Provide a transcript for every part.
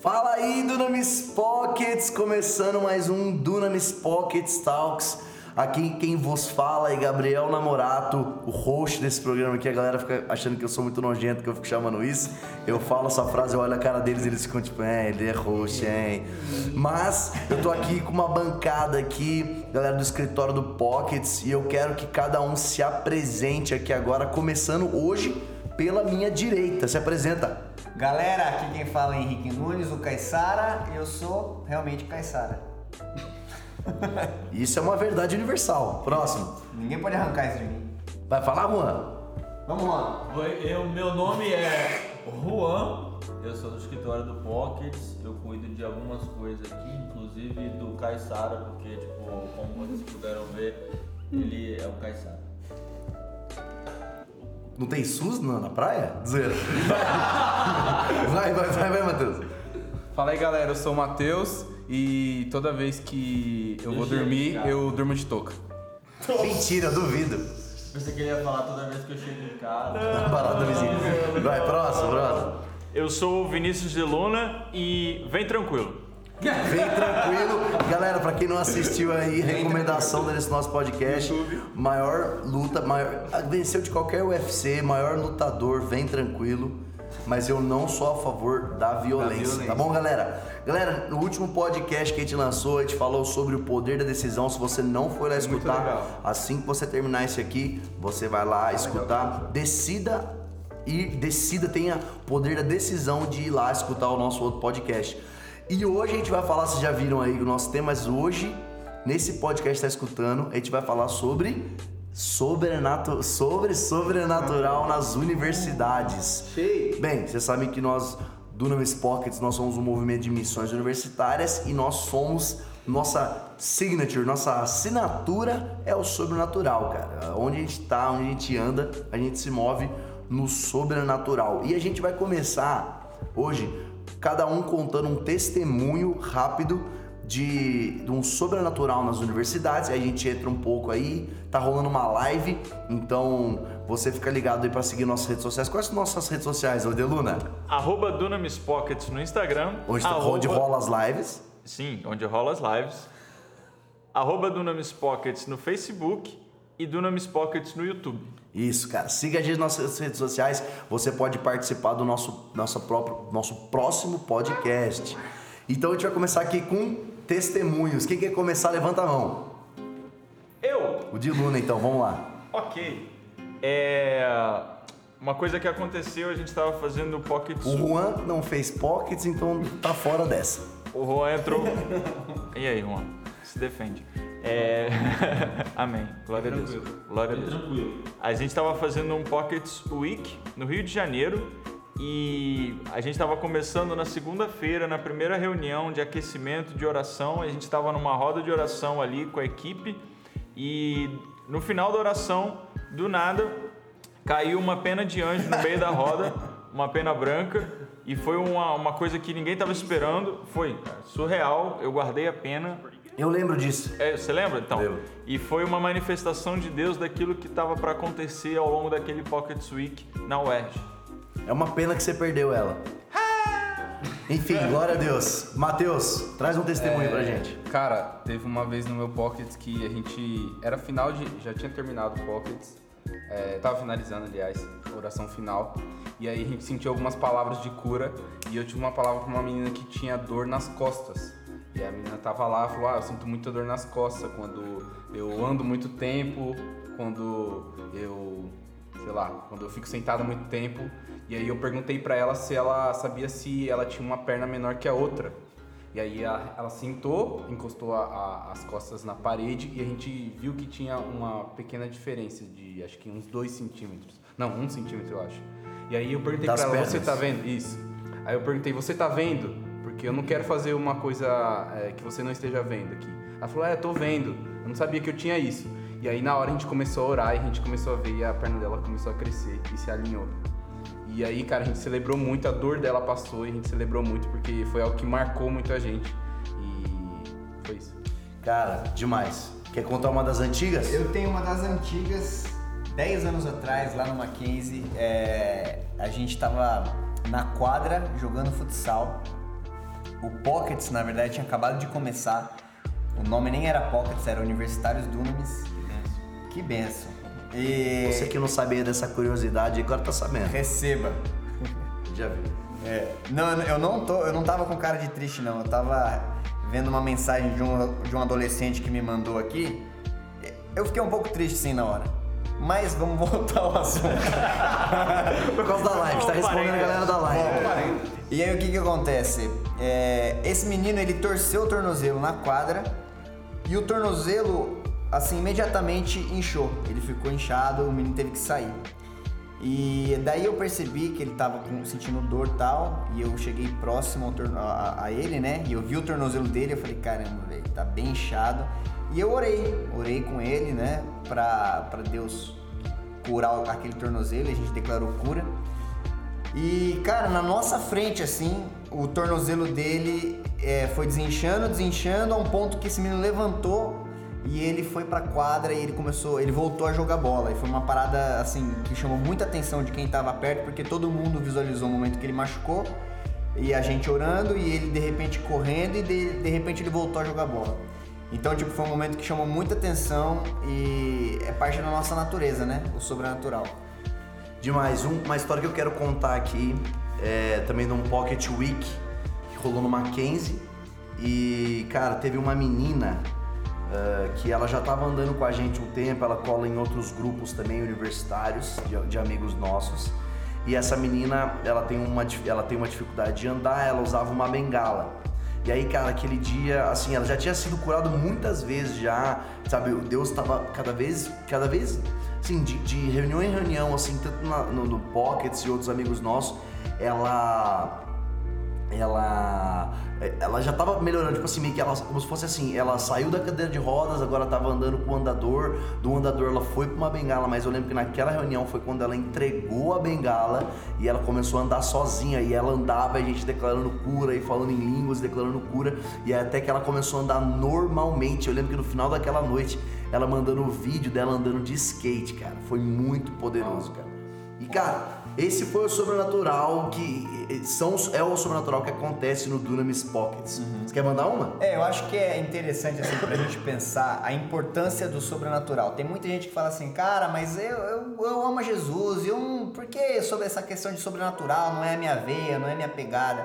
Fala aí, Dunamis Pockets! Começando mais um Dunamis Pockets Talks. Aqui quem vos fala é Gabriel Namorato, o host desse programa aqui. A galera fica achando que eu sou muito nojento, que eu fico chamando isso. Eu falo essa frase, eu olho a cara deles e eles ficam tipo, é, ele é host, hein? Mas eu tô aqui com uma bancada aqui, galera do escritório do Pockets, e eu quero que cada um se apresente aqui agora, começando hoje pela minha direita. Se apresenta. Galera, aqui quem fala é Henrique Nunes, o Caissara, e eu sou realmente Caissara. Isso é uma verdade universal. Próximo. Ninguém pode arrancar isso de mim. Vai falar, Juan? Vamos lá. Oi, eu, meu nome é Juan, eu sou do escritório do Pockets, eu cuido de algumas coisas aqui, inclusive do Caissara, porque, tipo, como vocês puderam ver, ele é o Caissara. Não tem SUS na, na praia? Zero. vai, vai, vai, vai, Matheus. Fala aí galera, eu sou o Matheus e toda vez que eu vou dormir, eu durmo de touca. Mentira, duvido. Você queria falar toda vez que eu chego em casa? Parada do vizinho. Vai, próximo, próximo. Eu sou o Vinícius de Luna e vem tranquilo. Vem tranquilo. Galera, pra quem não assistiu aí, recomendação desse nosso podcast. Maior luta, maior, venceu de qualquer UFC, maior lutador, vem tranquilo. Mas eu não sou a favor da violência, violência. tá bom, galera? Galera, no último podcast que a gente lançou, a gente falou sobre o poder da decisão. Se você não for lá escutar, legal. assim que você terminar esse aqui, você vai lá escutar. Decida e decida, tenha poder da decisão de ir lá escutar o nosso outro podcast. E hoje a gente vai falar, vocês já viram aí o nosso tema, mas hoje, nesse podcast que está escutando, a gente vai falar sobre sobrenatu sobre sobrenatural nas universidades. Bem, vocês sabem que nós, Dunamis Pockets, nós somos um movimento de missões universitárias e nós somos, nossa signature, nossa assinatura é o sobrenatural, cara. Onde a gente tá, onde a gente anda, a gente se move no sobrenatural. E a gente vai começar hoje, cada um contando um testemunho rápido de, de um sobrenatural nas universidades. Aí a gente entra um pouco aí, tá rolando uma live, então você fica ligado aí pra seguir nossas redes sociais. Quais são nossas redes sociais, Odeluna? Arroba Dunamis Pockets no Instagram. Onde, tá- arroba- onde rola as lives. Sim, onde rola as lives. Arroba Dunamis Pockets no Facebook e Dunamis Pockets no YouTube. Isso, cara. Siga a gente nas nossas redes sociais. Você pode participar do nosso, nosso, próprio, nosso próximo podcast. Então a gente vai começar aqui com testemunhos. Quem quer começar, levanta a mão. Eu? O de Luna, então, vamos lá. Ok. É... Uma coisa que aconteceu, a gente estava fazendo o Pocket O Juan não fez pockets, então tá fora dessa. O Juan entrou. e aí, Juan? Se defende. É... Amém. Glória a Deus. Glória a Deus. Tranquilo. A gente estava fazendo um Pockets Week no Rio de Janeiro e a gente estava começando na segunda-feira, na primeira reunião de aquecimento de oração. A gente estava numa roda de oração ali com a equipe e no final da oração, do nada, caiu uma pena de anjo no meio da roda, uma pena branca. E foi uma, uma coisa que ninguém estava esperando. Foi surreal. Eu guardei a pena. Eu lembro disso. É, você lembra? Então. Lembro. E foi uma manifestação de Deus daquilo que estava para acontecer ao longo daquele Pocket Week na UERJ. É uma pena que você perdeu ela. Enfim, glória a Deus. Matheus, traz um testemunho pra gente. Cara, teve uma vez no meu Pockets que a gente. Era final de. Já tinha terminado o Pockets. É, tava finalizando, aliás, a oração final. E aí a gente sentiu algumas palavras de cura. E eu tive uma palavra pra uma menina que tinha dor nas costas. E a menina tava lá e falou: Ah, eu sinto muita dor nas costas quando eu ando muito tempo, quando eu sei lá, quando eu fico sentada muito tempo. E aí eu perguntei pra ela se ela sabia se ela tinha uma perna menor que a outra. E aí a- ela sentou, encostou a- a- as costas na parede e a gente viu que tinha uma pequena diferença de acho que uns 2 centímetros. Não, um centímetro eu acho. E aí eu perguntei Das pra ela, pernas? você tá vendo? Isso. Aí eu perguntei, você tá vendo? Porque eu não quero fazer uma coisa é, que você não esteja vendo aqui. Ela falou, é, tô vendo. Eu não sabia que eu tinha isso. E aí na hora a gente começou a orar e a gente começou a ver e a perna dela começou a crescer e se alinhou. E aí, cara, a gente celebrou muito, a dor dela passou e a gente celebrou muito porque foi algo que marcou muito a gente. E foi isso. Cara, demais. Quer contar uma das antigas? Eu tenho uma das antigas, 10 anos atrás, lá no Mackenzie, é, a gente tava na quadra jogando futsal O Pockets, na verdade, tinha acabado de começar. O nome nem era Pockets, era Universitários Dunamis. Que benção. E Você que não sabia dessa curiosidade, agora tá sabendo. receba. Já viu. É, não, eu não tô, eu não tava com cara de triste não. Eu tava vendo uma mensagem de um, de um adolescente que me mandou aqui. Eu fiquei um pouco triste sim na hora. Mas vamos voltar ao assunto. Por causa da live, tá respondendo a galera da live. E aí o que que acontece? É, esse menino ele torceu o tornozelo na quadra e o tornozelo assim imediatamente inchou. Ele ficou inchado, o menino teve que sair. E daí eu percebi que ele tava com- sentindo dor tal, e eu cheguei próximo a, a ele, né? E eu vi o tornozelo dele, eu falei, caramba, velho, tá bem inchado. E eu orei, orei com ele, né? Pra, pra Deus curar aquele tornozelo, a gente declarou cura. E, cara, na nossa frente, assim, o tornozelo dele é, foi desinchando, desinchando, a um ponto que esse menino levantou e ele foi pra quadra e ele começou, ele voltou a jogar bola. E foi uma parada, assim, que chamou muita atenção de quem tava perto, porque todo mundo visualizou o momento que ele machucou e a gente orando e ele de repente correndo e de, de repente ele voltou a jogar bola. Então, tipo, foi um momento que chamou muita atenção e é parte da nossa natureza, né? O sobrenatural. Demais, um- uma história que eu quero contar aqui é também de um Pocket Week que rolou no Mackenzie. E, cara, teve uma menina ah, que ela já tava andando com a gente um tempo, ela cola em outros grupos também universitários de, de amigos nossos. E essa menina, ela tem, uma, ela tem uma dificuldade de andar, ela usava uma bengala. E aí, cara, aquele dia, assim, ela já tinha sido curada muitas vezes já, sabe? O Deus estava cada vez, cada vez, assim, de, de reunião em reunião, assim, tanto na- no, no Pockets e outros amigos nossos, ela ela ela já tava melhorando, tipo assim, meio que ela, como se fosse assim, ela saiu da cadeira de rodas, agora tava andando com o andador, do andador ela foi pra uma bengala, mas eu lembro que naquela reunião foi quando ela entregou a bengala e ela começou a andar sozinha, e ela andava, a gente declarando cura e falando em línguas, declarando cura, e até que ela começou a andar normalmente, eu lembro que no final daquela noite, ela mandando o vídeo dela andando de skate, cara, foi muito poderoso, cara. E cara, esse foi o sobrenatural que são, é o sobrenatural que acontece no Dunamis Pockets. Você quer mandar uma? É, eu acho que é interessante assim pra gente pensar a importância do sobrenatural. Tem muita gente que fala assim, cara, mas eu, eu, eu amo Jesus, eu não, por que sobre essa questão de sobrenatural não é a minha veia, não é a minha pegada?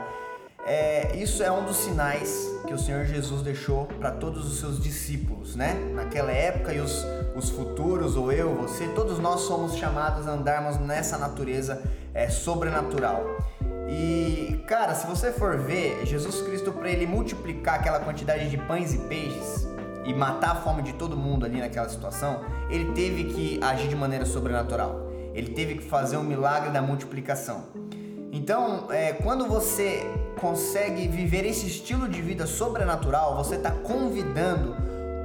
É, isso é um dos sinais que o Senhor Jesus deixou para todos os seus discípulos, né? Naquela época e os, os futuros, ou eu, você, todos nós somos chamados a andarmos nessa natureza é, sobrenatural. E, cara, se você for ver, Jesus Cristo, para ele multiplicar aquela quantidade de pães e peixes e matar a fome de todo mundo ali naquela situação, ele teve que agir de maneira sobrenatural. Ele teve que fazer um milagre da multiplicação. Então, é, quando você consegue viver esse estilo de vida sobrenatural, você está convidando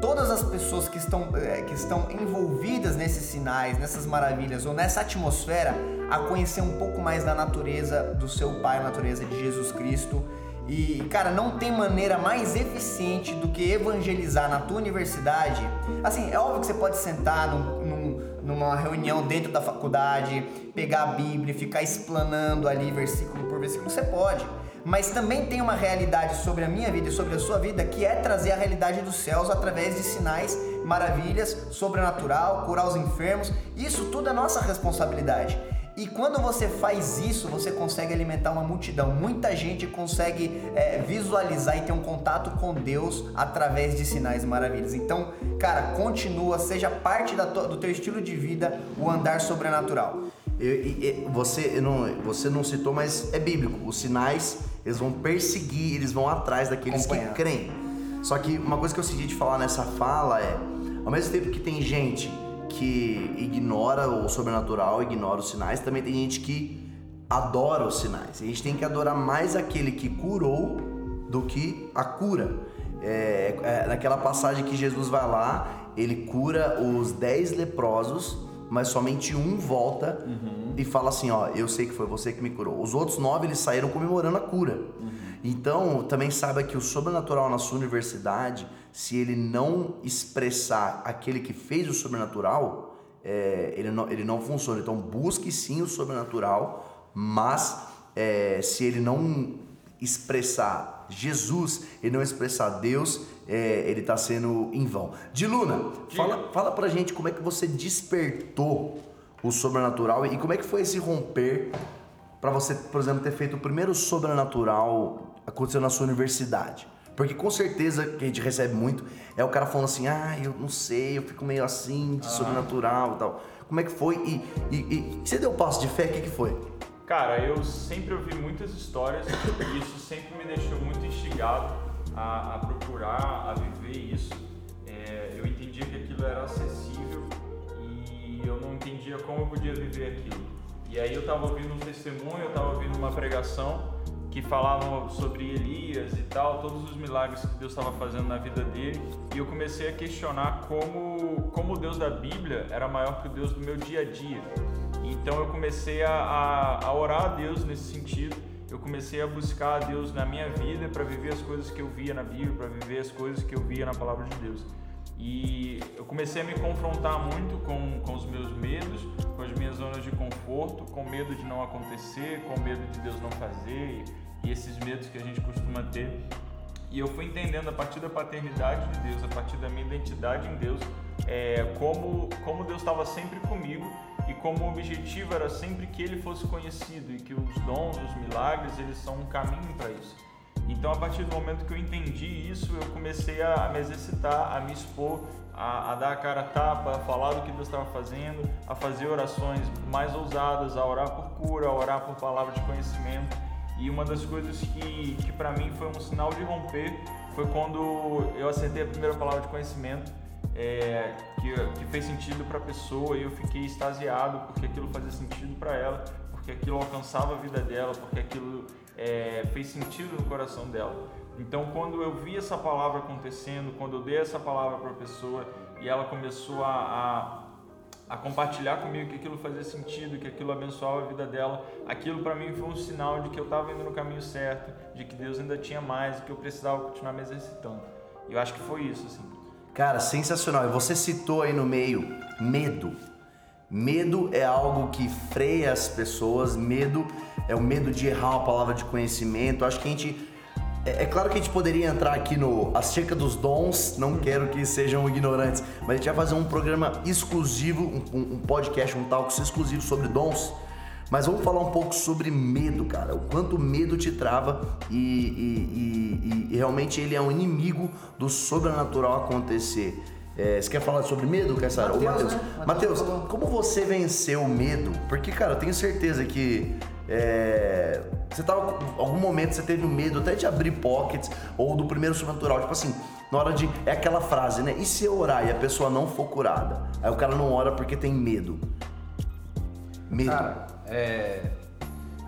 todas as pessoas que estão, é, que estão envolvidas nesses sinais, nessas maravilhas ou nessa atmosfera a conhecer um pouco mais da natureza do seu Pai, a natureza de Jesus Cristo. E, cara, não tem maneira mais eficiente do que evangelizar na tua universidade. Assim, é óbvio que você pode sentar num, num, numa reunião dentro da faculdade, pegar a Bíblia, e ficar explanando ali versículo por versículo, você pode. Mas também tem uma realidade sobre a minha vida e sobre a sua vida que é trazer a realidade dos céus através de sinais, maravilhas, sobrenatural, curar os enfermos. Isso tudo é nossa responsabilidade. E quando você faz isso, você consegue alimentar uma multidão. Muita gente consegue é, visualizar e ter um contato com Deus através de sinais e maravilhas. Então, cara, continua, seja parte do teu estilo de vida o andar sobrenatural. Eu- e- e- você, eu não, você não citou, mas é bíblico. Os sinais, eles vão perseguir, eles vão atrás daqueles que Acompanhar. creem. Só que uma coisa que eu senti de falar nessa fala é, ao mesmo tempo que tem gente que ignora o sobrenatural, ignora os sinais, também tem gente que adora os sinais. A gente tem que adorar mais aquele que curou do que a cura. É, é, naquela passagem que Jesus vai lá, ele cura os dez leprosos, mas somente um volta e fala assim, ó, eu sei que foi você que me curou. Os outros nove, eles saíram comemorando a cura. Então, também saiba que o sobrenatural na sua universidade, se ele não expressar aquele que fez o sobrenatural, é, ele, não, ele não funciona. Então, busque sim o sobrenatural, mas é, se ele não expressar Jesus e não expressar Deus, é, ele está sendo em vão. Diluna, fala, fala pra gente como é que você despertou o sobrenatural e como é que foi esse romper para você, por exemplo, ter feito o primeiro sobrenatural aconteceu na sua universidade. Porque com certeza que a gente recebe muito é o cara falando assim, ah, eu não sei, eu fico meio assim de sobrenatural e tal. Como é que foi? E, e, e você deu passo de fé? O que, que foi? Cara, eu sempre ouvi muitas histórias e isso sempre me deixou muito instigado a, a procurar, a viver isso. É, eu entendia que aquilo era acessível e eu não entendia como eu podia viver aquilo. E aí eu estava ouvindo um testemunho, eu estava ouvindo uma pregação que falavam sobre Elias e tal, todos os milagres que Deus estava fazendo na vida dele, e eu comecei a questionar como, como o Deus da Bíblia era maior que o Deus do meu dia a dia. Então eu comecei a, a, a orar a Deus nesse sentido, eu comecei a buscar a Deus na minha vida para viver as coisas que eu via na Bíblia, para viver as coisas que eu via na palavra de Deus. E eu comecei a me confrontar muito com, com os meus medos, com as minhas zonas de conforto, com medo de não acontecer, com medo de Deus não fazer e, e esses medos que a gente costuma ter. E eu fui entendendo a partir da paternidade de Deus, a partir da minha identidade em Deus, é, como, como Deus estava sempre comigo e como o objetivo era sempre que Ele fosse conhecido e que os dons, os milagres, eles são um caminho para isso. Então, a partir do momento que eu entendi isso, eu comecei a, a me exercitar, a me expor, a, a, dar a cara a tapa, a falar do que Deus estava fazendo, a fazer orações mais ousadas, a orar por cura, a orar por palavra de conhecimento. E uma das coisas que, que para mim foi um sinal de romper foi quando eu acertei a primeira palavra de conhecimento, é, que, que fez sentido para a pessoa e eu fiquei extasiado porque aquilo fazia sentido para ela, porque aquilo alcançava a vida dela, porque aquilo é, fez sentido no coração dela. Então, quando eu vi essa palavra acontecendo, quando eu dei essa palavra para a pessoa e ela começou a, a, a, compartilhar comigo que aquilo fazia sentido, que aquilo abençoava a vida dela, aquilo para mim foi um sinal de que eu estava indo no caminho certo, de que Deus ainda tinha mais, e que eu precisava continuar me exercitando. E eu acho que foi isso, assim. Cara, sensacional. E você citou aí no meio medo. Medo é algo que freia as pessoas, medo é o medo de errar uma palavra de conhecimento. Acho que a gente. É, é claro que a gente poderia entrar aqui no Acerca dos Dons, não quero que sejam ignorantes, mas a gente vai fazer um programa exclusivo, um, um podcast, um talk exclusivo sobre dons. Mas vamos falar um pouco sobre medo, cara. O quanto medo te trava e, e, e, e realmente ele é um inimigo do sobrenatural acontecer. É, você quer falar sobre medo, Caissara? Ô, Matheus. Né? Matheus, como você venceu o medo? Porque, cara, eu tenho certeza que é, você tava. Algum momento você teve medo até de abrir pockets ou do primeiro sobrenatural. Tipo assim, na hora de. É aquela frase, né? E se eu orar e a pessoa não for curada? Aí o cara não ora porque tem medo. Medo. Cara, é.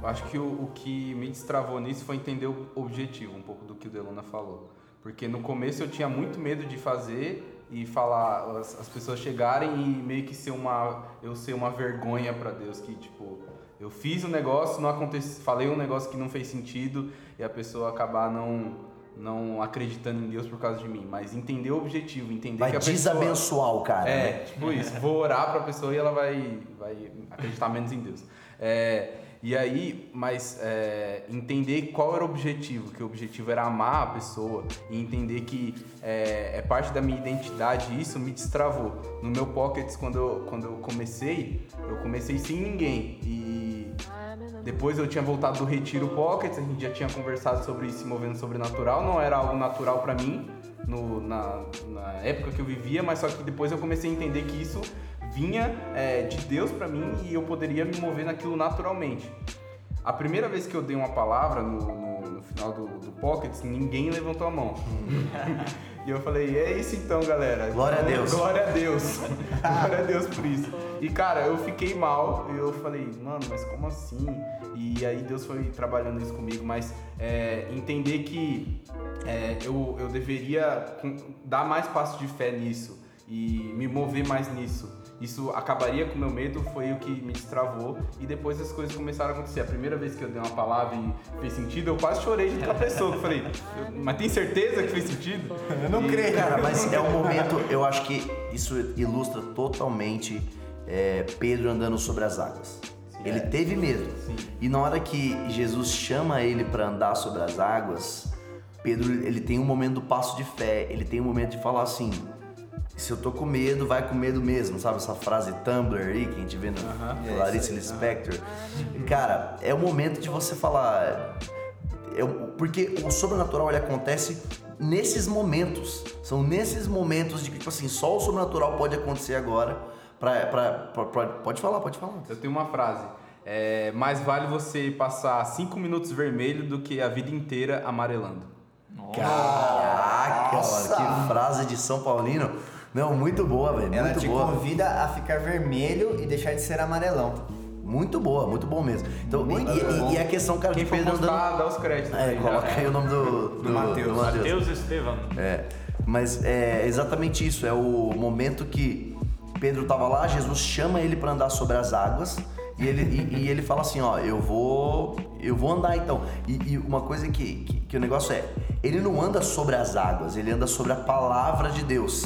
Eu acho que o, o que me destravou nisso foi entender o objetivo, um pouco do que o Deluna falou. Porque no começo eu tinha muito medo de fazer e falar, as, as pessoas chegarem e meio que ser uma. Eu ser uma vergonha para Deus, que tipo eu fiz um negócio, não aconteceu, falei um negócio que não fez sentido e a pessoa acabar não não acreditando em Deus por causa de mim, mas entender o objetivo, entender vai que a desabençoar pessoa, o cara. É, né? tipo isso. Vou orar para a pessoa e ela vai vai acreditar menos em Deus. É, e aí, mas é, entender qual era o objetivo, que o objetivo era amar a pessoa e entender que é, é, parte da minha identidade isso me destravou. No meu Pockets, quando eu, quando eu comecei, eu comecei sem ninguém e depois eu tinha voltado do Retiro Pockets, a gente já tinha conversado sobre se movendo sobrenatural, não era algo natural para mim no, na, na época que eu vivia, mas só que depois eu comecei a entender que isso vinha é, de Deus para mim e eu poderia me mover naquilo naturalmente. A primeira vez que eu dei uma palavra no, no, no final do, do Pockets, ninguém levantou a mão. e eu falei, é isso então, galera. Glória a Deus. Glória a Deus. Glória a Deus por isso. E cara, eu fiquei mal e eu falei, mano, mas como assim? E aí Deus foi trabalhando isso comigo, mas é, entender que é, eu, eu deveria dar mais passo de fé nisso e me mover mais nisso isso acabaria com o meu medo, foi o que me destravou e depois as coisas começaram a acontecer. A primeira vez que eu dei uma palavra e fez sentido, eu quase chorei junto com a pessoa. Eu falei, mas tem certeza que fez sentido? Eu não e... creio. Cara, mas é um momento, eu acho que isso ilustra totalmente é, Pedro andando sobre as águas. Ele teve medo. E na hora que Jesus chama ele para andar sobre as águas, Pedro ele tem um momento do passo de fé. Ele tem um momento de falar assim: se eu tô com medo, vai com medo mesmo, sabe? Essa frase Tumblr aí que a gente vê no É, Clarice Lispector. Cara, é o momento de você falar. é porque o sobrenatural ele acontece nesses momentos. São nesses momentos de que, tipo assim, só o sobrenatural pode acontecer agora. Pra, pra, pra- pra- pode falar, pode falar. Eu tenho uma frase. É, mais vale você passar cinco minutos vermelho do que a vida inteira amarelando. Caraca, Nossa! mano, que frase de São Paulino. Não, muito boa, velho. Ela Muito te boa. convida a ficar vermelho e deixar de ser amarelão. Muito boa, muito bom mesmo. Então, Muito e, bom. e a questão, cara, Quem de Pedro andando. postar, dá os créditos. É, aí coloca aí o nome do, do, Mateus. do Mateus. Deus Estevam. É, mas é exatamente isso. É o momento que Pedro estava lá, Jesus chama ele para andar sobre as águas e ele, e, e ele fala assim, ó, eu vou, eu vou andar então. E, e uma coisa que, que, que o negócio é, ele não anda sobre as águas, ele anda sobre a palavra de Deus.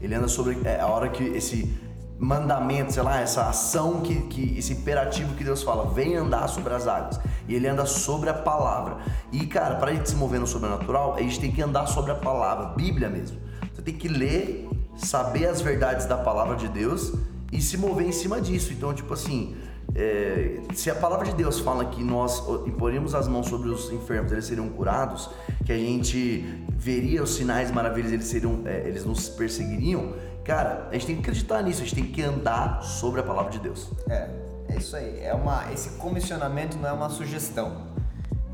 Ele anda sobre é, a hora que esse mandamento, sei lá, essa ação que, que esse imperativo que Deus fala, vem andar sobre as águas. E ele anda sobre a palavra. E cara, para a gente se mover no sobrenatural, a gente tem que andar sobre a palavra, Bíblia mesmo. Você tem que ler, saber as verdades da palavra de Deus e se mover em cima disso. Então, tipo assim, é, se a palavra de Deus fala que nós imporíamos as mãos sobre os enfermos, eles seriam curados, que a gente veria os sinais maravilhosos, eles seriam, é, eles nos perseguiriam. Cara, a gente tem que acreditar nisso, a gente tem que andar sobre a palavra de Deus. É, é isso aí. É uma, esse comissionamento não é uma sugestão.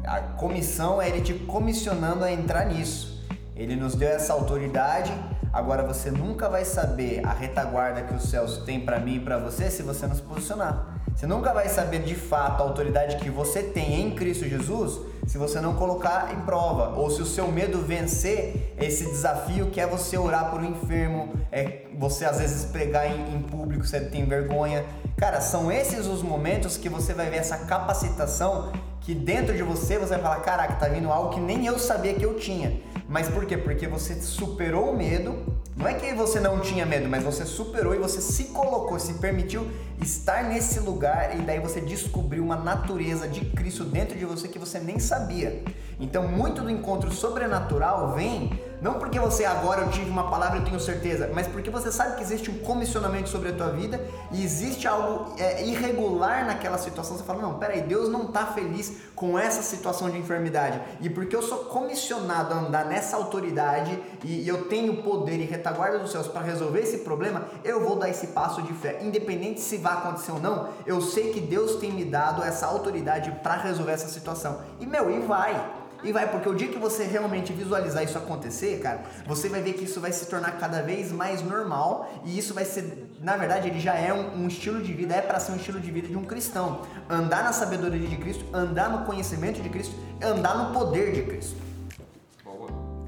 A comissão é ele te comissionando a entrar nisso. Ele nos deu essa autoridade. Agora você nunca vai saber a retaguarda que os céus têm pra mim e pra você se você não se posicionar. Você nunca vai saber de fato a autoridade que você tem em Cristo Jesus se você não colocar em prova ou se o seu medo vencer esse desafio que é você orar por um enfermo, é você às vezes pregar em, em público, você tem vergonha. Cara, são esses os momentos que você vai ver essa capacitação que dentro de você você vai falar, caraca, tá vindo algo que nem eu sabia que eu tinha. Mas por quê? Porque você superou o medo. Não é que você não tinha medo, mas você superou e você se colocou, se permitiu estar nesse lugar e daí você descobriu uma natureza de Cristo dentro de você que você nem sabia. Então, muito do encontro sobrenatural vem não porque você agora eu tive uma palavra eu tenho certeza, mas porque você sabe que existe um comissionamento sobre a tua vida e existe algo é, irregular naquela situação. Você fala, não, peraí, Deus não está feliz com essa situação de enfermidade. E porque eu sou comissionado a andar nessa autoridade e, e eu tenho poder e retaguarda dos céus para resolver esse problema, eu vou dar esse passo de fé. Independente se vai acontecer ou não, eu sei que Deus tem me dado essa autoridade para resolver essa situação. E meu, e vai. E vai, porque o dia que você realmente visualizar isso acontecer, cara, você vai ver que isso vai se tornar cada vez mais normal e isso vai ser, na verdade, ele já é um, um estilo de vida, é para ser um estilo de vida de um cristão. Andar na sabedoria de Cristo, andar no conhecimento de Cristo, andar no poder de Cristo.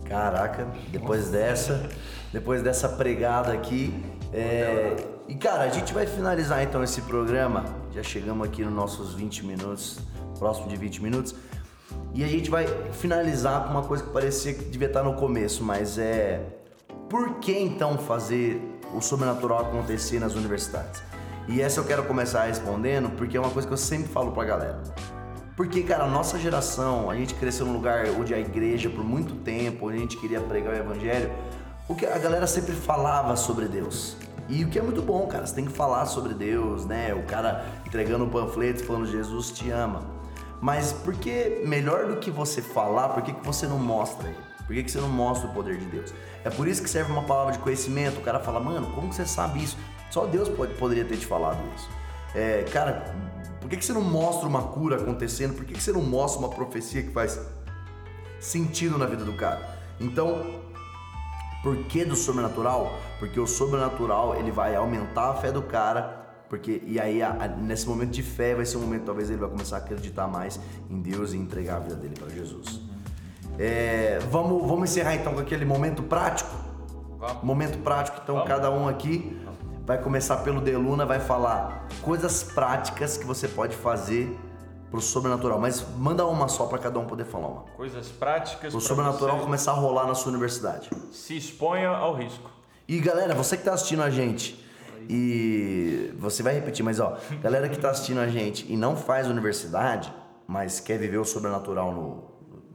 Caraca, depois dessa, depois dessa pregada aqui. é, E cara, a gente vai finalizar então esse programa. Já chegamos aqui nos nossos 20 minutos, próximo de 20 minutos. E a gente vai finalizar com uma coisa que parecia que devia estar no começo, mas é. Por que então fazer o sobrenatural acontecer nas universidades? E essa eu quero começar respondendo porque é uma coisa que eu sempre falo pra galera. Porque, cara, a nossa geração, a gente cresceu num lugar onde a igreja por muito tempo, onde a gente queria pregar o evangelho, o que a galera sempre falava sobre Deus. E o que é muito bom, cara, você tem que falar sobre Deus, né? O cara entregando um panfleto falando Jesus te ama. Mas por que melhor do que você falar, por que, que você não mostra ele? Por que, que você não mostra o poder de Deus? É por isso que serve uma palavra de conhecimento. O cara fala, mano, como você sabe isso? Só Deus pode, poderia ter te falado isso. É, cara, por que, que você não mostra uma cura acontecendo? Por que, que você não mostra uma profecia que faz sentido na vida do cara? Então, por que do sobrenatural? Porque o sobrenatural ele vai aumentar a fé do cara, porque e aí a- a- nesse momento de fé vai ser um momento talvez ele vai começar a acreditar mais em Deus e entregar a vida dele para Jesus. É, vamos, vamos encerrar então com aquele momento prático. Vamos. Momento prático, então Vamos. cada um aqui vai começar pelo Deluna, vai falar coisas práticas que você pode fazer pro sobrenatural, mas manda uma só para cada um poder falar uma. Coisas práticas. O pra sobrenatural você começar a rolar na sua universidade. Se exponha ao risco. E galera, você que tá assistindo a gente, E você vai repetir, mas ó, galera que tá assistindo a gente e não faz universidade, mas quer viver o sobrenatural no,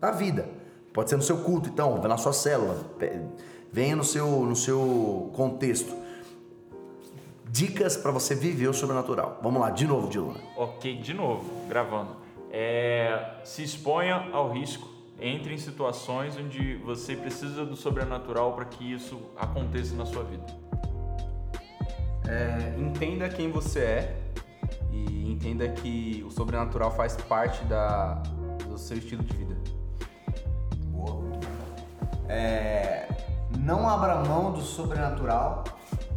na vida. Pode ser no seu culto, então, na sua célula, venha no seu, no seu contexto. Dicas para você viver o sobrenatural. Vamos lá, de novo, Diluna. Ok, de novo, gravando. É, se exponha ao risco. Entre em situações onde você precisa do sobrenatural para que isso aconteça na sua vida. É, entenda quem você é e entenda que o sobrenatural faz parte da, do seu estilo de vida. Boa. É, não abra mão do sobrenatural,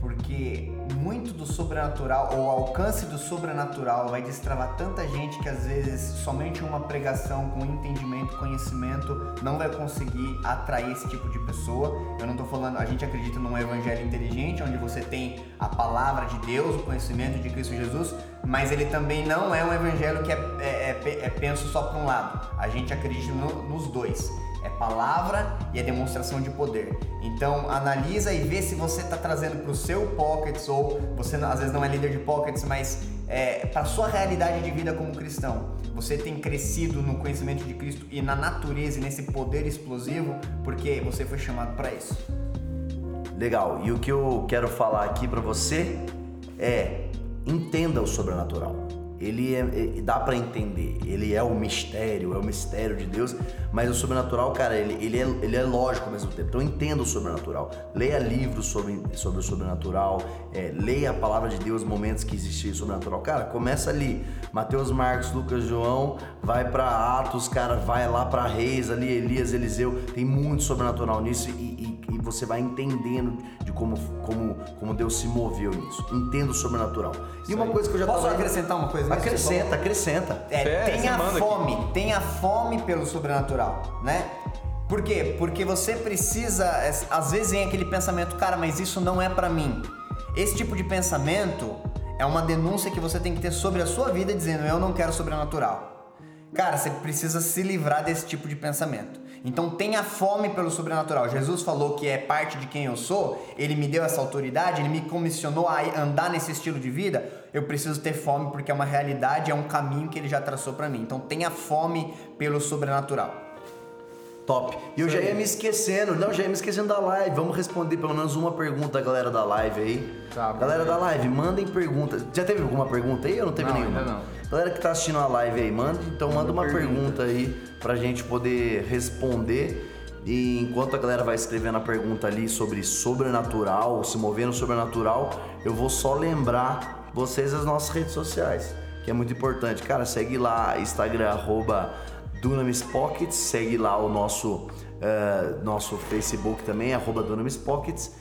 porque muito do sobrenatural, ou o alcance do sobrenatural, vai destravar tanta gente que às vezes somente uma pregação com entendimento, conhecimento, não vai conseguir atrair esse tipo de pessoa. Eu não tô falando, a gente acredita num evangelho inteligente, onde você tem a palavra de Deus, o conhecimento de Cristo Jesus, mas ele também não é um evangelho que é, é, é, é penso só para um lado. A gente acredita no- nos dois. É palavra e é demonstração de poder. Então analisa e vê se você está trazendo para o seu pockets ou você às vezes não é líder de pockets, mas é, para sua realidade de vida como cristão. Você tem crescido no conhecimento de Cristo e na natureza e nesse poder explosivo porque você foi chamado para isso. Legal. E o que eu quero falar aqui pra você é entenda o sobrenatural. Ele é, é- dá pra entender. Ele é o mistério, é o mistério de Deus, mas o sobrenatural, cara, ele, ele, é, ele é lógico ao mesmo tempo. Então entenda o sobrenatural. Leia livros sobre, sobre o sobrenatural, é, leia a palavra de Deus, momentos que existia sobrenatural. Cara, começa ali. Mateus, Marcos, Lucas, João, vai pra Atos, cara, vai lá pra Reis ali, Elias, Eliseu. Tem muito sobrenatural nisso e, e- e você vai entendendo de como, como, como Deus se moveu nisso. Entenda o sobrenatural. E uma coisa que eu já Posso tava- acrescentar uma coisa Acrescenta, acrescenta. É, Fé, tenha fome, tenha fome pelo sobrenatural, né? Por quê? Porque você precisa, às vezes vem aquele pensamento, cara, mas isso não é pra mim. Esse tipo de pensamento é uma denúncia que você tem que ter sobre a sua vida dizendo, eu não quero sobrenatural. Cara, você precisa se livrar desse tipo de pensamento. Então tenha fome pelo sobrenatural. Jesus falou que é parte de quem eu sou, ele me deu essa autoridade, ele me comissionou a andar nesse estilo de vida. Eu preciso ter fome porque é uma realidade, é um caminho que ele já traçou pra mim. Então tenha fome pelo sobrenatural. Top. E eu já ia me esquecendo, não, já ia me esquecendo da live. Vamos responder pelo menos uma pergunta da galera da live aí. Tá, galera da live, mandem perguntas. Já teve alguma pergunta aí ou não teve Não, nenhuma? ainda não. Galera que tá assistindo a live aí, manda, então manda uma pergunta. aí pra gente poder responder. E enquanto a galera vai escrevendo a pergunta ali sobre sobrenatural, se mover no sobrenatural, eu vou só lembrar vocês as nossas redes sociais, que é muito importante. Cara, segue lá, Instagram, arroba Dunamis Pockets, segue lá o nosso, eh, nosso Facebook também, arroba Dunamis Pockets.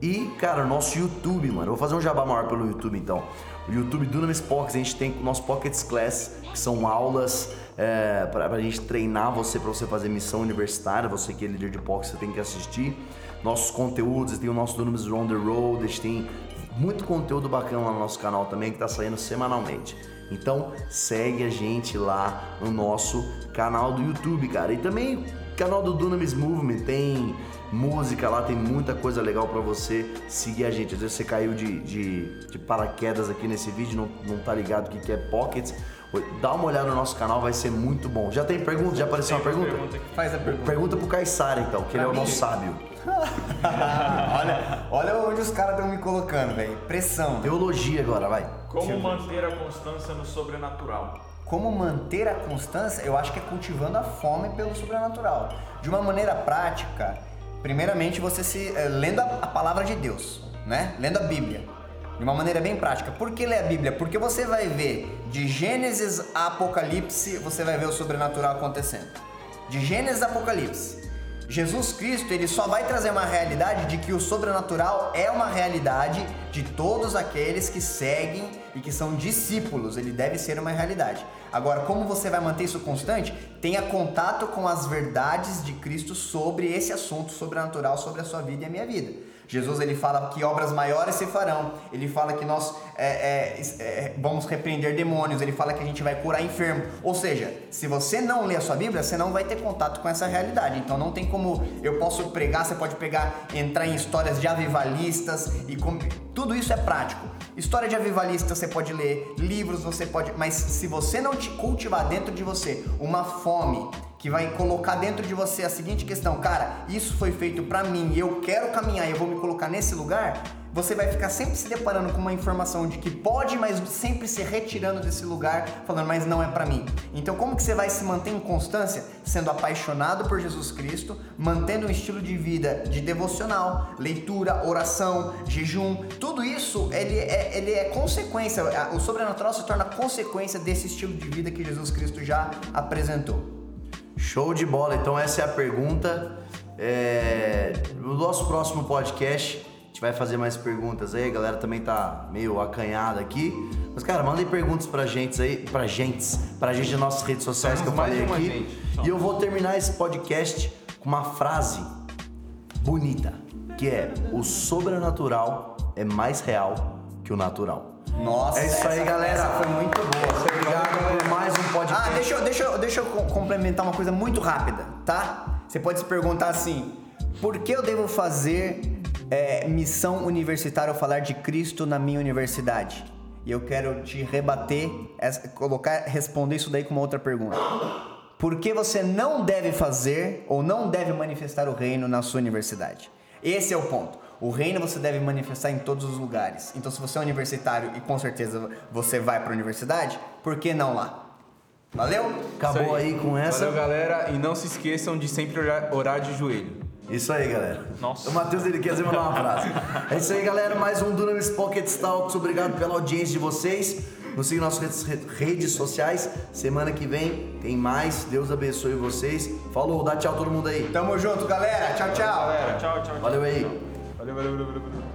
E, cara, nosso YouTube, mano. Eu vou fazer um jabá maior pelo YouTube, então. O YouTube Dunamis Pockets, a gente tem o nosso Pockets Class, que são aulas é, pra, pra gente treinar você, pra você fazer missão universitária. Você que é líder de Pockets, você tem que assistir. Nossos conteúdos, tem o nosso Dunamis On The Road, a gente tem muito conteúdo bacana lá no nosso canal também, que tá saindo semanalmente. Então, segue a gente lá no nosso canal do YouTube, cara. E também canal do Dunamis Movement, tem música lá, tem muita coisa legal pra você seguir a gente. Às vezes você caiu de, de, de paraquedas aqui nesse vídeo, não, não tá ligado o que, que é Pockets. Dá uma olhada no nosso canal, vai ser muito bom. Já tem pergunta? Já apareceu uma pergunta? aqui. Faz a pergunta. Pergunta pro Caissara, então, que ele é o nosso sábio. olha, olha onde os caras estão me colocando, velho. Pressão. Teologia agora, vai. Como manter a constância no sobrenatural? Como manter a constância? Eu acho que é cultivando a fome pelo sobrenatural. De uma maneira prática, primeiramente você se eh, lendo a, a palavra de Deus, né? Lendo a Bíblia. De uma maneira bem prática. Por que ler a Bíblia? Porque você vai ver de Gênesis a Apocalipse, você vai ver o sobrenatural acontecendo. De Gênesis a Apocalipse. Jesus Cristo, ele só vai trazer uma realidade de que o sobrenatural é uma realidade de todos aqueles que seguem e que são discípulos. Ele deve ser uma realidade. Agora, como você vai manter isso constante? Tenha contato com as verdades de Cristo sobre esse assunto sobrenatural, sobre a sua vida e a minha vida. Jesus ele fala que obras maiores se farão. Ele fala que nós é, é, é, vamos repreender demônios. Ele fala que a gente vai curar enfermo. Ou seja, se você não lê a sua Bíblia, você não vai ter contato com essa realidade. Então não tem como eu posso pregar. Você pode pegar, entrar em histórias de avivalistas e com, tudo isso é prático. História de avivalista você pode ler, livros você pode, mas se você não te cultivar dentro de você uma fome que vai colocar dentro de você a seguinte questão, cara, isso foi feito para mim, eu quero caminhar, eu vou me colocar nesse lugar, você vai ficar sempre se deparando com uma informação de que pode, mas sempre se retirando desse lugar, falando, mas não é para mim. Então, como que você vai se manter em constância? Sendo apaixonado por Jesus Cristo, mantendo um estilo de vida de devocional, leitura, oração, jejum, tudo isso ele é, ele é consequência, o sobrenatural se torna consequência desse estilo de vida que Jesus Cristo já apresentou. Show de bola. Então essa é a pergunta. É... No nosso próximo podcast a gente vai fazer mais perguntas aí. A galera também tá meio acanhada aqui. Mas cara, mandem perguntas pra gente aí, pra gente, pra gente nas nossas redes sociais Somos que eu falei aqui. gente. E eu vou terminar esse podcast com uma frase bonita, que é: o sobrenatural é mais real que o natural. Nossa, É isso aí, galera. foi muito boa. Obrigado por mais um podcast. Ah, deixa eu, deixa, eu, deixa eu co- complementar uma coisa muito rápida, tá? Você pode se perguntar assim: por que eu devo fazer é, missão universitária ou falar de Cristo na minha universidade? E eu quero te rebater, colocar, responder isso daí com uma outra pergunta. Por que você não deve fazer ou não deve manifestar o reino na sua universidade? Esse é o ponto. O reino você deve manifestar em todos os lugares. Então, se você é universitário e com certeza você vai para a universidade, por que não lá? Valeu? Acabou Isso aí com essa. Valeu, galera. E não se esqueçam de sempre orar, de joelho. Isso aí, galera. Nossa. O Matheus ele quer dizer mandar uma frase. É isso aí, galera. Mais um Dunamis Pocket Talks. Obrigado pela audiência de vocês. Nos sigam nas redes, redes sociais. Semana que vem tem mais. Deus abençoe vocês. Falou, dá tchau todo mundo aí. Tamo junto, galera. Tchau, tchau. Galera, tchau, tchau. tchau. Valeu aí. Valeu, valeu, valeu, valeu. valeu.